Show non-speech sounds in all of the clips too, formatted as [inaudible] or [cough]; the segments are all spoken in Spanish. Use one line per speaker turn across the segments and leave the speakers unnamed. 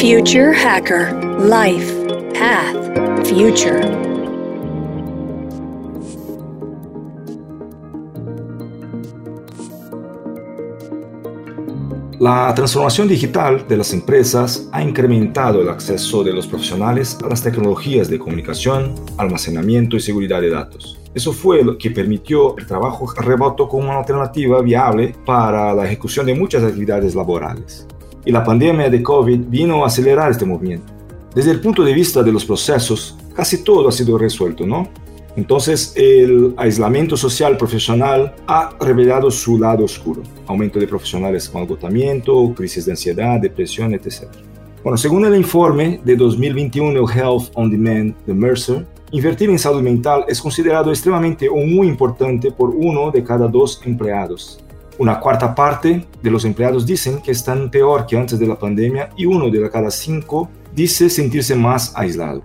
Future Hacker Life Path Future.
La transformación digital de las empresas ha incrementado el acceso de los profesionales a las tecnologías de comunicación, almacenamiento y seguridad de datos. Eso fue lo que permitió el trabajo remoto como una alternativa viable para la ejecución de muchas actividades laborales. Y la pandemia de COVID vino a acelerar este movimiento. Desde el punto de vista de los procesos, casi todo ha sido resuelto, ¿no? Entonces, el aislamiento social profesional ha revelado su lado oscuro. Aumento de profesionales con agotamiento, crisis de ansiedad, depresión, etc. Bueno, según el informe de 2021 Health on Demand de Mercer, invertir en salud mental es considerado extremadamente o muy importante por uno de cada dos empleados. Una cuarta parte de los empleados dicen que están peor que antes de la pandemia y uno de cada cinco dice sentirse más aislado.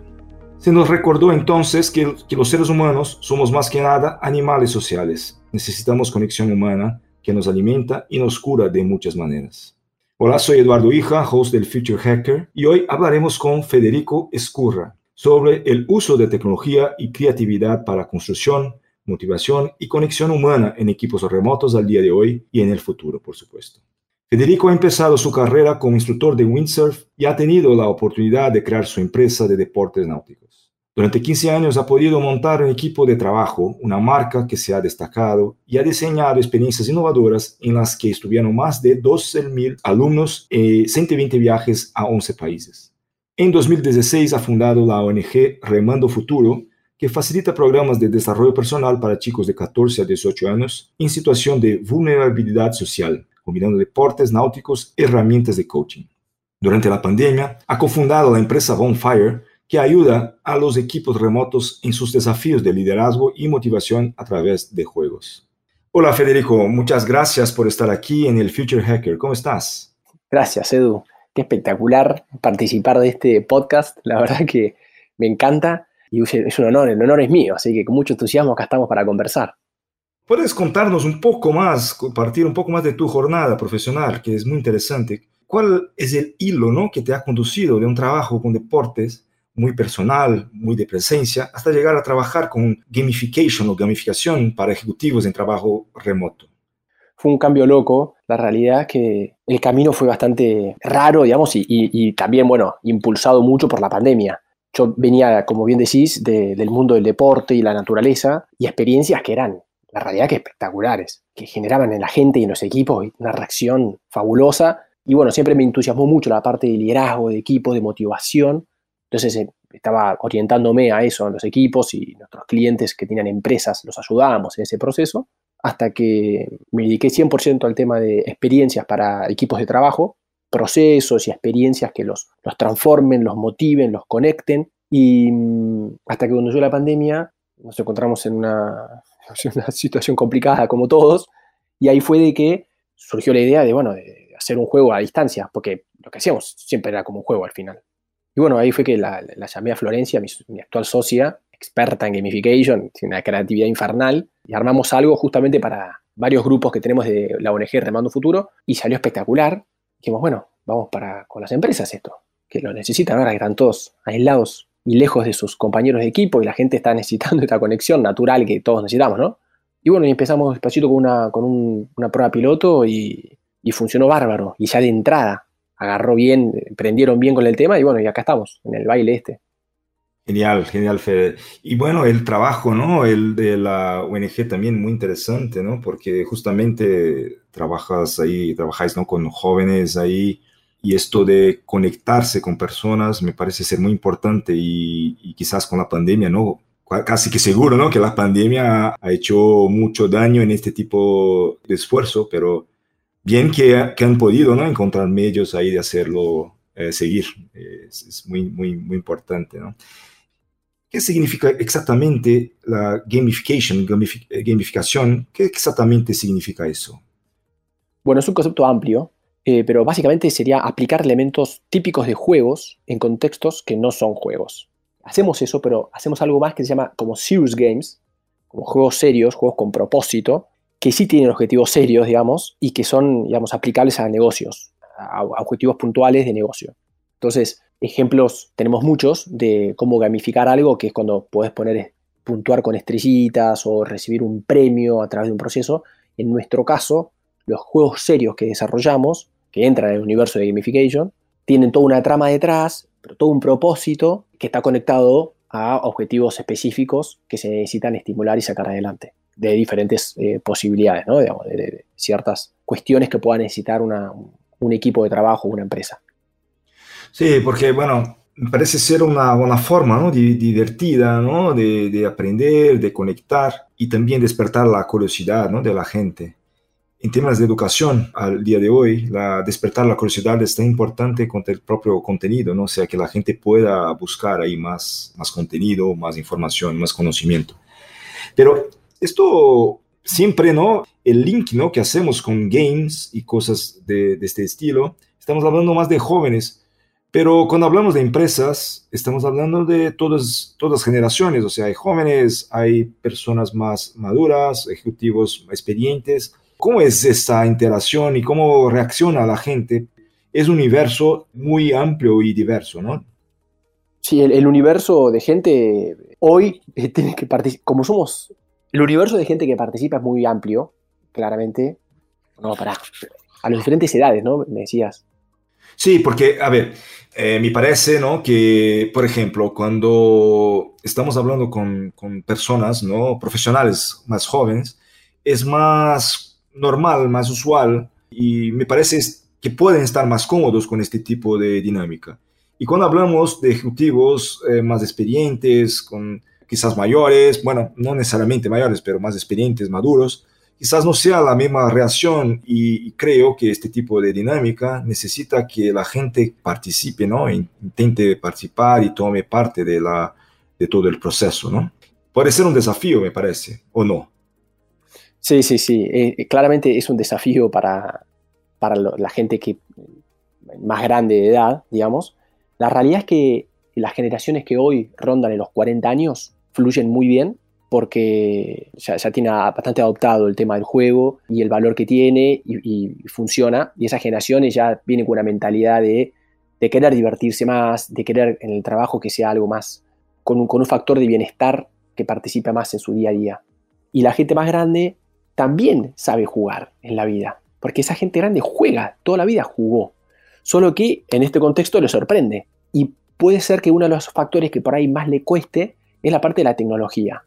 Se nos recordó entonces que, los seres humanos somos más que nada animales sociales. Necesitamos conexión humana que nos alimenta y nos cura de muchas maneras. Hola, soy Eduardo Hija, host del Future Hacker, y hoy hablaremos con Federico Escurra sobre el uso de tecnología y creatividad para construcción, motivación y conexión humana en equipos remotos al día de hoy y en el futuro, por supuesto. Federico ha empezado su carrera como instructor de windsurf y ha tenido la oportunidad de crear su empresa de deportes náuticos. Durante 15 años ha podido montar un equipo de trabajo, una marca que se ha destacado y ha diseñado experiencias innovadoras en las que estuvieron más de 12.000 alumnos y 120 viajes a 11 países. En 2016 ha fundado la ONG Remando Futuro, que facilita programas de desarrollo personal para chicos de 14 a 18 años en situación de vulnerabilidad social combinando deportes náuticos y herramientas de coaching. Durante la pandemia, ha cofundado la empresa Bonfire, que ayuda a los equipos remotos en sus desafíos de liderazgo y motivación a través de juegos. Hola Federico, muchas gracias por estar aquí en el Future Hacker. ¿Cómo estás?
Gracias, Edu. Qué espectacular participar de este podcast. La verdad que me encanta y es un honor, el honor es mío, así que con mucho entusiasmo acá estamos para conversar.
¿Puedes contarnos un poco más, compartir un poco más de tu jornada profesional, que es muy interesante? ¿Cuál es el hilo ¿no? que te ha conducido de un trabajo con deportes muy personal, muy de presencia, hasta llegar a trabajar con gamification o gamificación para ejecutivos en trabajo remoto?
Fue un cambio loco. La realidad es que el camino fue bastante raro, digamos, y, también, bueno, impulsado mucho por la pandemia. Yo venía, como bien decís, del mundo del deporte y la naturaleza y experiencias que eran la realidad que espectaculares, que generaban en la gente y en los equipos una reacción fabulosa. Y bueno, siempre me entusiasmó mucho la parte de liderazgo, de equipo, de motivación. Entonces eh, estaba orientándome a eso en los equipos y nuestros clientes que tenían empresas los ayudábamos en ese proceso, hasta que me dediqué 100% al tema de experiencias para equipos de trabajo, procesos y experiencias que los, los transformen, los motiven, los conecten. Y mm, hasta que cuando llegó la pandemia nos encontramos en una [laughs] una situación complicada como todos, y ahí fue de que surgió la idea de, bueno, de hacer un juego a distancia, porque lo que hacíamos siempre era como un juego al final. Y bueno, ahí fue que la, llamé a Florencia, mi, actual socia, experta en gamification, tiene una creatividad infernal, y armamos algo justamente para varios grupos que tenemos de la ONG Remando Futuro, y salió espectacular. Dijimos, bueno, vamos para con las empresas esto, que lo necesitan ahora, que están todos aislados y lejos de sus compañeros de equipo y la gente está [laughs] necesitando esta conexión natural que todos necesitamos, ¿no? Y bueno, empezamos despacito con una, con una prueba piloto y, funcionó bárbaro. Y ya de entrada agarró bien, prendieron bien con el tema y bueno, y acá estamos, en el baile este.
Genial, genial, Fede. Y bueno, el trabajo, ¿no? El de la ONG también muy interesante, ¿no? Porque justamente trabajas ahí, trabajáis, ¿no? Con jóvenes ahí y esto de conectarse con personas me parece ser muy importante y, quizás con la pandemia, ¿no? Casi que seguro, ¿no? Que la pandemia ha hecho mucho daño en este tipo de esfuerzo, pero bien que, que han podido, ¿no? Encontrar medios ahí de hacerlo eh, seguir. Es, muy, muy, muy importante, ¿no? ¿Qué significa exactamente la gamification, gamificación? ¿Qué exactamente significa eso?
Bueno, es un concepto amplio eh, pero básicamente sería aplicar elementos típicos de juegos en contextos que no son juegos. Hacemos eso, pero hacemos algo más que se llama como serious games, como juegos serios, juegos con propósito, que sí tienen objetivos serios, digamos, y que son, digamos, aplicables a negocios, a, objetivos puntuales de negocio. Entonces, ejemplos tenemos muchos de cómo gamificar algo, que es cuando puedes poner puntuar con estrellitas o recibir un premio a través de un proceso. En nuestro caso, los juegos serios que desarrollamos, que entran en el universo de gamification, tienen toda una trama detrás, pero todo un propósito que está conectado a objetivos específicos que se necesitan estimular y sacar adelante, de diferentes eh, posibilidades, ¿no? de, ciertas cuestiones que pueda necesitar un equipo de trabajo, una empresa.
Sí, porque bueno, parece ser una, buena forma ¿no? divertida ¿no? De, de, aprender, de conectar y también despertar la curiosidad ¿no? de la gente. En temas de educación, al día de hoy, la, despertar la curiosidad es tan importante con el propio contenido, ¿no? o sea, que la gente pueda buscar ahí más, más contenido, más información, más conocimiento. Pero esto siempre, ¿no? El link, ¿no? Que hacemos con games y cosas de, de este estilo, estamos hablando más de jóvenes, pero cuando hablamos de empresas, estamos hablando de todas, todas generaciones, o sea, hay jóvenes, hay personas más maduras, ejecutivos experientes. ¿Cómo es esta interacción y cómo reacciona la gente? Es un universo muy amplio y diverso, ¿no?
Sí, el, universo de gente hoy eh, tiene que participar, como somos, el universo de gente que participa es muy amplio, claramente. No, para, a las diferentes edades, ¿no? Me decías.
Sí, porque, a ver, eh, me parece, ¿no? Que, por ejemplo, cuando estamos hablando con, con, personas, ¿no? Profesionales más jóvenes, es más normal, más usual y me parece que pueden estar más cómodos con este tipo de dinámica. Y cuando hablamos de ejecutivos eh, más experientes, con quizás mayores, bueno, no necesariamente mayores, pero más experientes, maduros, quizás no sea la misma reacción y, creo que este tipo de dinámica necesita que la gente participe, ¿no? Intente participar y tome parte de, la, de todo el proceso, ¿no? Puede ser un desafío, me parece, ¿o no?
Sí, sí, sí. Eh, eh, claramente es un desafío para, para la gente que más grande de edad, digamos. La realidad es que las generaciones que hoy rondan en los 40 años fluyen muy bien porque ya, tiene bastante adoptado el tema del juego y el valor que tiene y, funciona. Y esas generaciones ya vienen con una mentalidad de, querer divertirse más, de querer en el trabajo que sea algo más, con un, con un factor de bienestar que participe más en su día a día. Y la gente más grande también sabe jugar en la vida, porque esa gente grande juega, toda la vida jugó. Solo que en este contexto le sorprende. Y puede ser que uno de los factores que por ahí más le cueste es la parte de la tecnología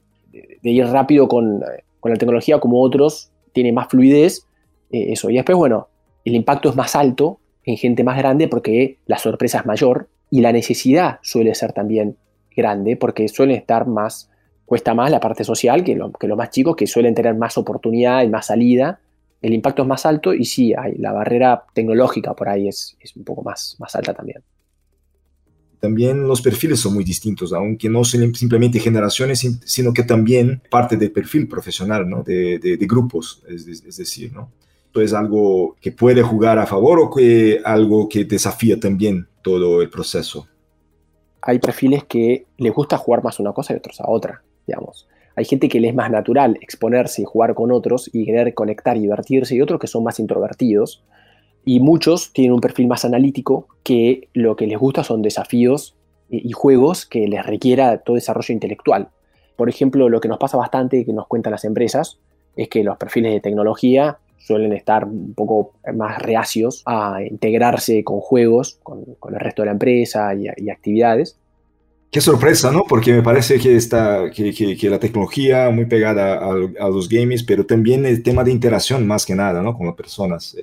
de ir rápido con, la tecnología como otros, tiene más fluidez, eh, eso. Y después, bueno, el impacto es más alto en gente más grande porque la sorpresa es mayor y la necesidad suele ser también grande porque suelen estar más, cuesta más la parte social que, lo, que los más chicos que suelen tener más oportunidad y más salida. El impacto es más alto y sí, hay, la barrera tecnológica por ahí es, es un poco más, más alta también
también los perfiles son muy distintos, aunque no son simplemente generaciones, sino que también parte del perfil profesional, ¿no? de, grupos, es, decir, ¿no? Esto es algo que puede jugar a favor o que algo que desafía también todo el proceso.
Hay perfiles que les gusta jugar más una cosa y otros a otra, digamos. Hay gente que les es más natural exponerse y jugar con otros y querer conectar y divertirse y otros que son más introvertidos y muchos tienen un perfil más analítico que lo que les gusta son desafíos y juegos que les requiera todo desarrollo intelectual. Por ejemplo, lo que nos pasa bastante, que nos cuentan las empresas, es que los perfiles de tecnología suelen estar un poco más reacios a integrarse con juegos, con, el resto de la empresa y, actividades.
Qué sorpresa, ¿no? Porque me parece que, está, que, la tecnología muy pegada a, a, los games, pero también el tema de interacción más que nada, ¿no? Con las personas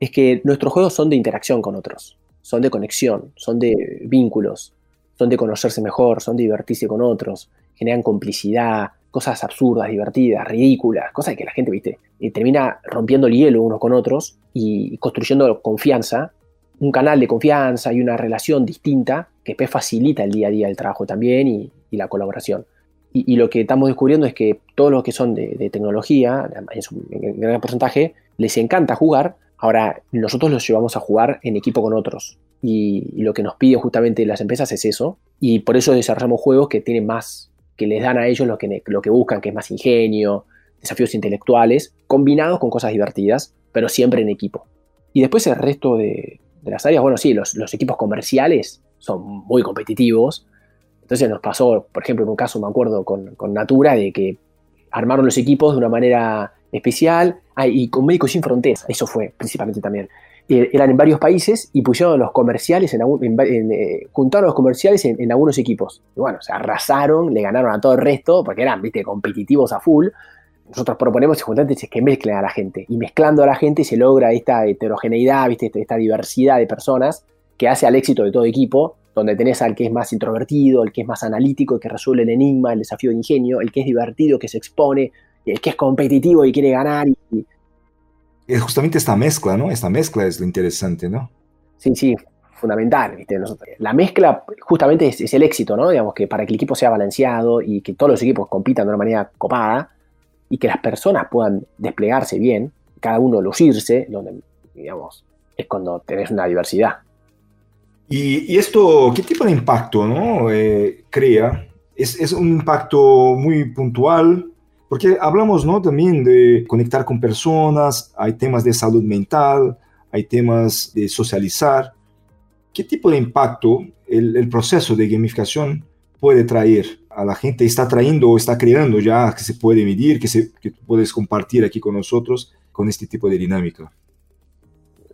es que nuestros juegos son de interacción con otros, son de conexión, son de vínculos, son de conocerse mejor, son de divertirse con otros, generan complicidad, cosas absurdas, divertidas, ridículas, cosas que la gente, viste, y termina rompiendo el hielo unos con otros y construyendo confianza, un canal de confianza y una relación distinta que facilita el día a día del trabajo también y, la colaboración. Y, lo que estamos descubriendo es que todos los que son de, tecnología, en, gran porcentaje, les encanta jugar Ahora, nosotros los llevamos a jugar en equipo con otros. Y, lo que nos piden justamente las empresas es eso. Y por eso desarrollamos juegos que tienen más, que les dan a ellos lo que, lo que buscan, que es más ingenio, desafíos intelectuales, combinados con cosas divertidas, pero siempre en equipo. Y después el resto de, las áreas, bueno, sí, los, los equipos comerciales son muy competitivos. Entonces nos pasó, por ejemplo, en un caso, me acuerdo, con, con Natura, de que armaron los equipos de una manera especial. Ah, y con Médicos Sin Fronteras, eso fue principalmente también. Eh, eran en varios países y pusieron los comerciales, en, en, eh, juntaron los comerciales en, algunos equipos. Y bueno, se arrasaron, le ganaron a todo el resto, porque eran, viste, competitivos a full. Nosotros proponemos justamente que mezclen a la gente. Y mezclando a la gente se logra esta heterogeneidad, viste, esta diversidad de personas que hace al éxito de todo equipo, donde tenés al que es más introvertido, el que es más analítico, el que resuelve el enigma, el desafío de ingenio, el que es divertido, que se expone, el que es competitivo y quiere ganar. Y,
es justamente esta mezcla, ¿no? Esta mezcla es lo interesante, ¿no?
Sí, sí, fundamental. ¿viste? La mezcla justamente es, el éxito, ¿no? Digamos que para que el equipo sea balanceado y que todos los equipos compitan de una manera copada y que las personas puedan desplegarse bien, cada uno lucirse, donde, digamos, es cuando tenés una diversidad.
¿Y, esto qué tipo de impacto ¿no? Eh, crea? ¿Es, ¿Es un impacto muy puntual? Porque hablamos ¿no? también de conectar con personas, hay temas de salud mental, hay temas de socializar. ¿Qué tipo de impacto el, proceso de gamificación puede traer a la gente? ¿Está trayendo o está creando ya que se puede medir, que, se, que puedes compartir aquí con nosotros con este tipo de dinámica?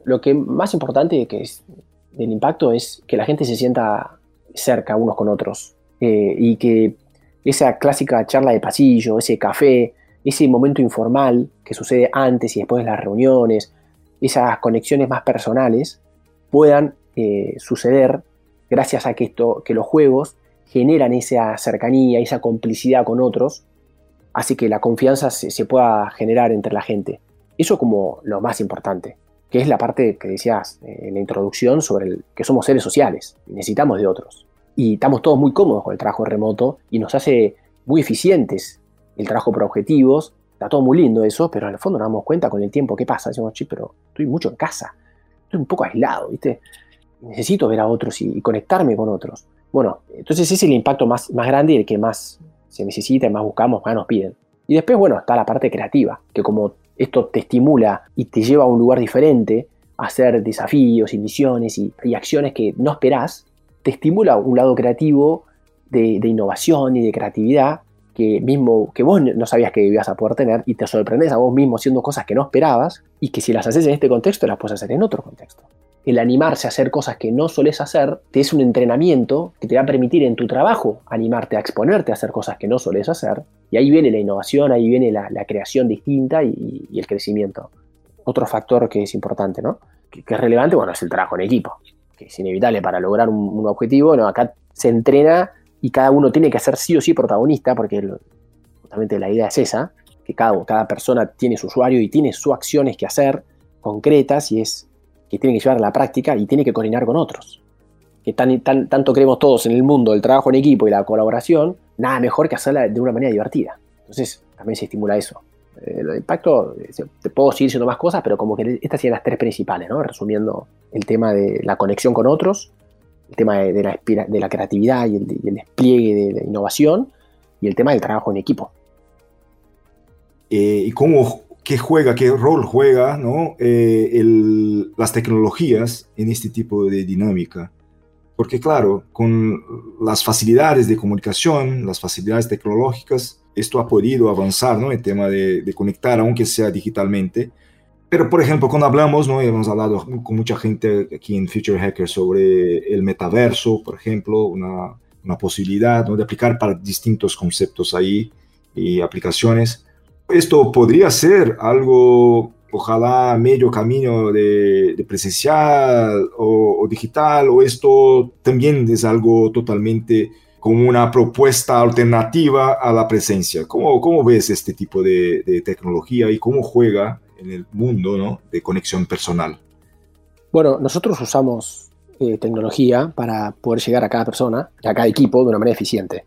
Lo que más importante es del impacto es que la gente se sienta cerca unos con otros eh, y que esa clásica charla de pasillo, ese café, ese momento informal que sucede antes y después de las reuniones, esas conexiones más personales, puedan eh, suceder gracias a que, esto, que los juegos generan esa cercanía, esa complicidad con otros, así que la confianza se, pueda generar entre la gente. Eso como lo más importante, que es la parte que decías eh, en la introducción sobre el, que somos seres sociales, y necesitamos de otros y estamos todos muy cómodos con el trabajo remoto y nos hace muy eficientes el trabajo por objetivos. Está todo muy lindo eso, pero en el fondo nos damos cuenta con el tiempo qué pasa. Decimos, sí, pero estoy mucho en casa, estoy un poco aislado, ¿viste? Necesito ver a otros y, conectarme con otros. Bueno, entonces ese es el impacto más, más grande y el que más se necesita y más buscamos, más nos piden. Y después, bueno, está la parte creativa, que como esto te estimula y te lleva a un lugar diferente, a hacer desafíos y misiones y, acciones que no esperás, te estimula un lado creativo de, innovación y de creatividad que mismo que vos no sabías que ibas a poder tener y te sorprendes a vos mismo haciendo cosas que no esperabas y que si las haces en este contexto las puedes hacer en otro contexto. El animarse a hacer cosas que no sueles hacer te es un entrenamiento que te va a permitir en tu trabajo animarte a exponerte a hacer cosas que no sueles hacer y ahí viene la innovación, ahí viene la, creación distinta y, el crecimiento. Otro factor que es importante, ¿no? que es relevante, bueno, es el trabajo en equipo que es inevitable para lograr un, objetivo, no, acá se entrena y cada uno tiene que ser sí o sí protagonista, porque justamente la idea es esa, que cada, cada persona tiene su usuario y tiene sus acciones que hacer concretas y es que tiene que llevar a la práctica y tiene que coordinar con otros. Que tan, tan, tanto creemos todos en el mundo el trabajo en equipo y la colaboración, nada mejor que hacerla de una manera divertida. Entonces también se estimula eso. Eh, el impacto, eh, te puedo seguir diciendo más cosas, pero como que estas serían las tres principales, ¿no? Resumiendo el tema de la conexión con otros, el tema de, la, de la, creatividad y el, despliegue de, la innovación, y el tema del trabajo en equipo.
Eh, ¿Y cómo, qué juega, qué rol juega ¿no? las tecnologías en este tipo de dinámica? Porque claro, con las facilidades de comunicación, las facilidades tecnológicas, esto ha podido avanzar, ¿no? El tema de, conectar, aunque sea digitalmente. Pero, por ejemplo, cuando hablamos, ¿no? Hemos hablado con mucha gente aquí en Future Hacker sobre el metaverso, por ejemplo, una, una posibilidad de aplicar para distintos conceptos ahí y aplicaciones. Esto podría ser algo, ojalá, medio camino de, presencial o, digital, o esto también es algo totalmente como una propuesta alternativa a la presencia. ¿Cómo, ves este tipo de, tecnología y cómo juega en el mundo de conexión personal?
Bueno, nosotros usamos eh, tecnología para poder llegar a cada persona, a cada equipo de una manera eficiente.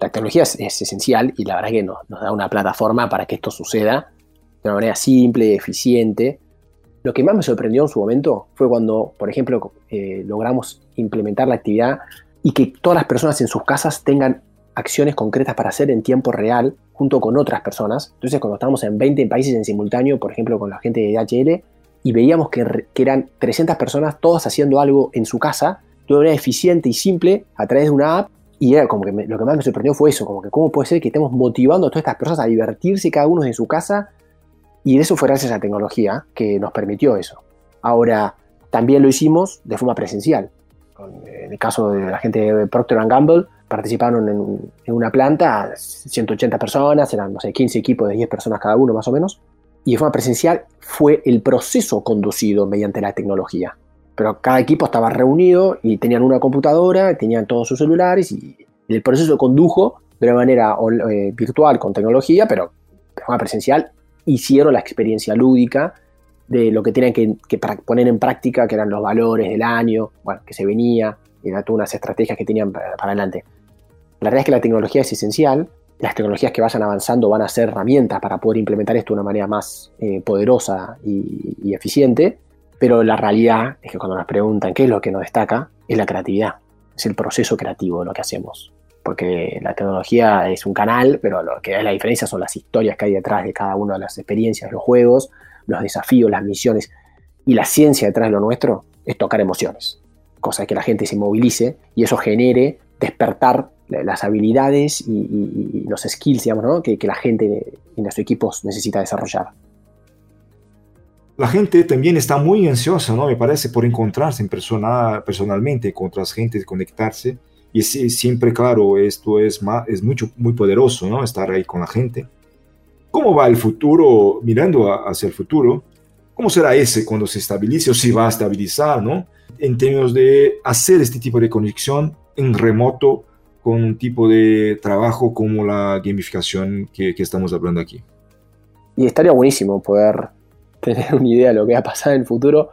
La tecnología es, esencial y la verdad que nos, da una plataforma para que esto suceda de una manera simple, eficiente. Lo que más me sorprendió en su momento fue cuando, por ejemplo, eh, logramos implementar la actividad y que todas las personas en sus casas tengan acciones concretas para hacer en tiempo real junto con otras personas. Entonces, cuando estamos en 20 países en simultáneo, por ejemplo, con la gente de DHL, y veíamos que, que eran 300 personas todas haciendo algo en su casa de una manera eficiente y simple a través de una app y era como que lo que más me sorprendió fue eso, como que cómo puede ser que estemos motivando a todas estas personas a divertirse cada uno en su casa. Y eso fue gracias a la tecnología que nos permitió eso. Ahora, también lo hicimos de forma presencial. En el caso de la gente de Procter Gamble, participaron en, una planta 180 personas, eran, no sé, 15 equipos de 10 personas cada uno más o menos. Y de forma presencial fue el proceso conducido mediante la tecnología pero cada equipo estaba reunido y tenían una computadora, tenían todos sus celulares y el proceso condujo de una manera eh, virtual con tecnología, pero de forma presencial, hicieron la experiencia lúdica de lo que tenían que, poner en práctica, que eran los valores del año, bueno, que se venía, y todas unas estrategias que tenían para, adelante. La verdad es que la tecnología es esencial, las tecnologías que vayan avanzando van a ser herramientas para poder implementar esto de una manera más eh, poderosa y eficiente, pero la realidad es que cuando nos preguntan qué es lo que nos destaca, es la creatividad, es el proceso creativo de lo que hacemos. Porque la tecnología es un canal, pero lo que es la diferencia son las historias que hay detrás de cada una de las experiencias, los juegos, los desafíos, las misiones. Y la ciencia detrás de lo nuestro es tocar emociones. Cosa que la gente se movilice y eso genere despertar las habilidades y, los skills digamos, que, que la gente en los equipos necesita desarrollar
la gente también está muy ansiosa, ¿no? Me parece, por encontrarse en persona, personalmente con otras gentes, conectarse. Y siempre, claro, esto es, más, es mucho, muy poderoso, ¿no? Estar ahí con la gente. ¿Cómo va el futuro, mirando hacia el futuro? ¿Cómo será ese cuando se estabilice o si va a estabilizar, ¿no? En términos de hacer este tipo de conexión en remoto con un tipo de trabajo como la gamificación que, que estamos hablando aquí.
Y estaría buenísimo poder tener una idea de lo que va a pasar en el futuro,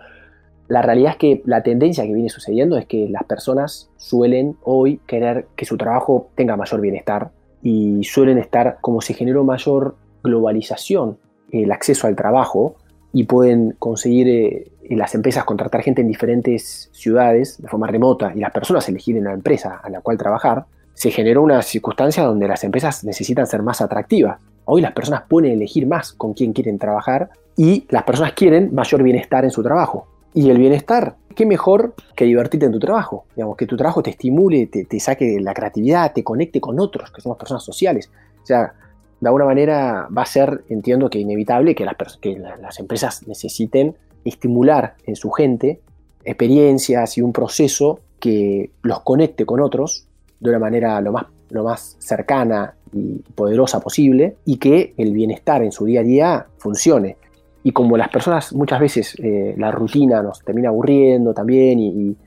la realidad es que la tendencia que viene sucediendo es que las personas suelen hoy querer que su trabajo tenga mayor bienestar y suelen estar como se generó mayor globalización el acceso al trabajo y pueden conseguir eh, las empresas contratar gente en diferentes ciudades de forma remota y las personas elegir en la empresa a la cual trabajar, se generó una circunstancia donde las empresas necesitan ser más atractivas. Hoy las personas pueden elegir más con quién quieren trabajar y las personas quieren mayor bienestar en su trabajo. Y el bienestar, ¿qué mejor que divertirte en tu trabajo? Digamos, que tu trabajo te estimule, te, saque la creatividad, te conecte con otros, que somos personas sociales. O sea, de alguna manera va a ser, entiendo que inevitable que las, que las empresas necesiten estimular en su gente experiencias y un proceso que los conecte con otros de una manera lo más, lo más cercana y poderosa posible y que el bienestar en su día a día funcione y como las personas muchas veces eh, la rutina nos termina aburriendo también y,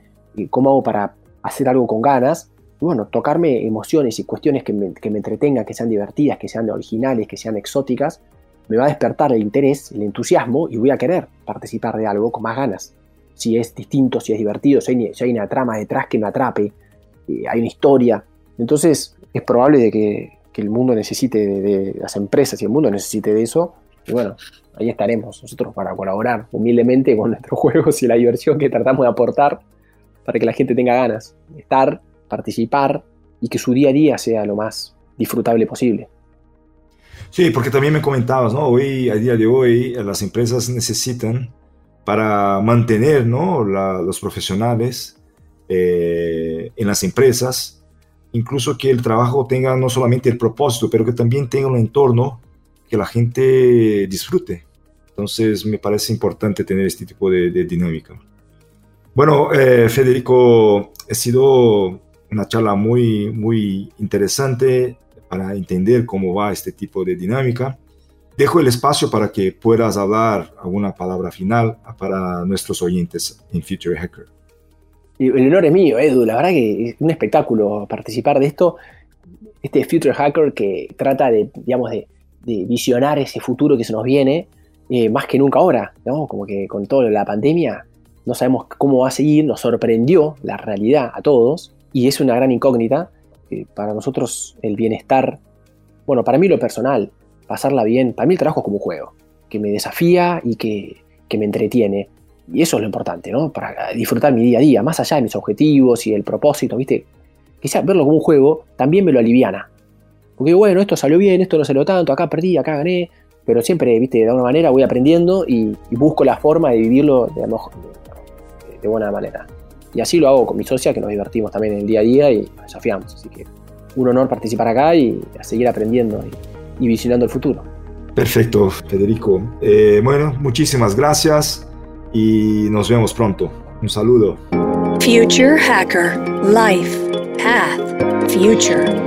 cómo hago para hacer algo con ganas, bueno, tocarme emociones y cuestiones que me, que me, entretengan, que sean divertidas, que sean originales, que sean exóticas, me va a despertar el interés, el entusiasmo y voy a querer participar de algo con más ganas. Si es distinto, si es divertido, si hay, si una trama detrás que me atrape, eh, hay una historia. Entonces es probable de que, que el mundo necesite de, las empresas y el mundo necesite de eso. Y bueno, ahí estaremos nosotros para colaborar humildemente con nuestros [laughs] juegos y la diversión que tratamos de aportar para que la gente tenga ganas de estar, participar y que su día a día sea lo más disfrutable posible.
Sí, porque también me comentabas, ¿no? Hoy, a día de hoy, las empresas necesitan para mantener, ¿no? los profesionales eh, en las empresas, incluso que el trabajo tenga no solamente el propósito, pero que también tenga un entorno que la gente disfrute. Entonces me parece importante tener este tipo de, dinámica. Bueno, eh, Federico, ha sido una charla muy, muy interesante para entender cómo va este tipo de dinámica. Dejo el espacio para que puedas hablar alguna palabra final para nuestros oyentes en Future Hacker.
El honor es mío, Edu. La verdad que es un espectáculo participar de esto. Este Future Hacker que trata de, digamos, de de visionar ese futuro que se nos viene, eh, más que nunca ahora, ¿no? Como que con toda la pandemia no sabemos cómo va a seguir, nos sorprendió la realidad a todos y es una gran incógnita. Eh, para nosotros el bienestar, bueno, para mí lo personal, pasarla bien, para mí el trabajo es como un juego, que me desafía y que, que me entretiene. Y eso es lo importante, ¿no? Para disfrutar mi día a día, más allá de mis objetivos y el propósito, ¿viste? Quizás verlo como un juego también me lo aliviana. Porque bueno, esto salió bien, esto no salió tanto, acá perdí, acá gané. pero siempre, viste, de alguna manera voy aprendiendo y, busco la forma de vivirlo de, de, buena manera. Y así lo hago con mi socia, que nos divertimos también en el día a día y nos desafiamos. Así que un honor participar acá y a seguir aprendiendo y, visionando el futuro.
Perfecto, Federico. Eh, bueno, muchísimas gracias y nos vemos pronto. Un saludo.
Future Hacker Life Path Future.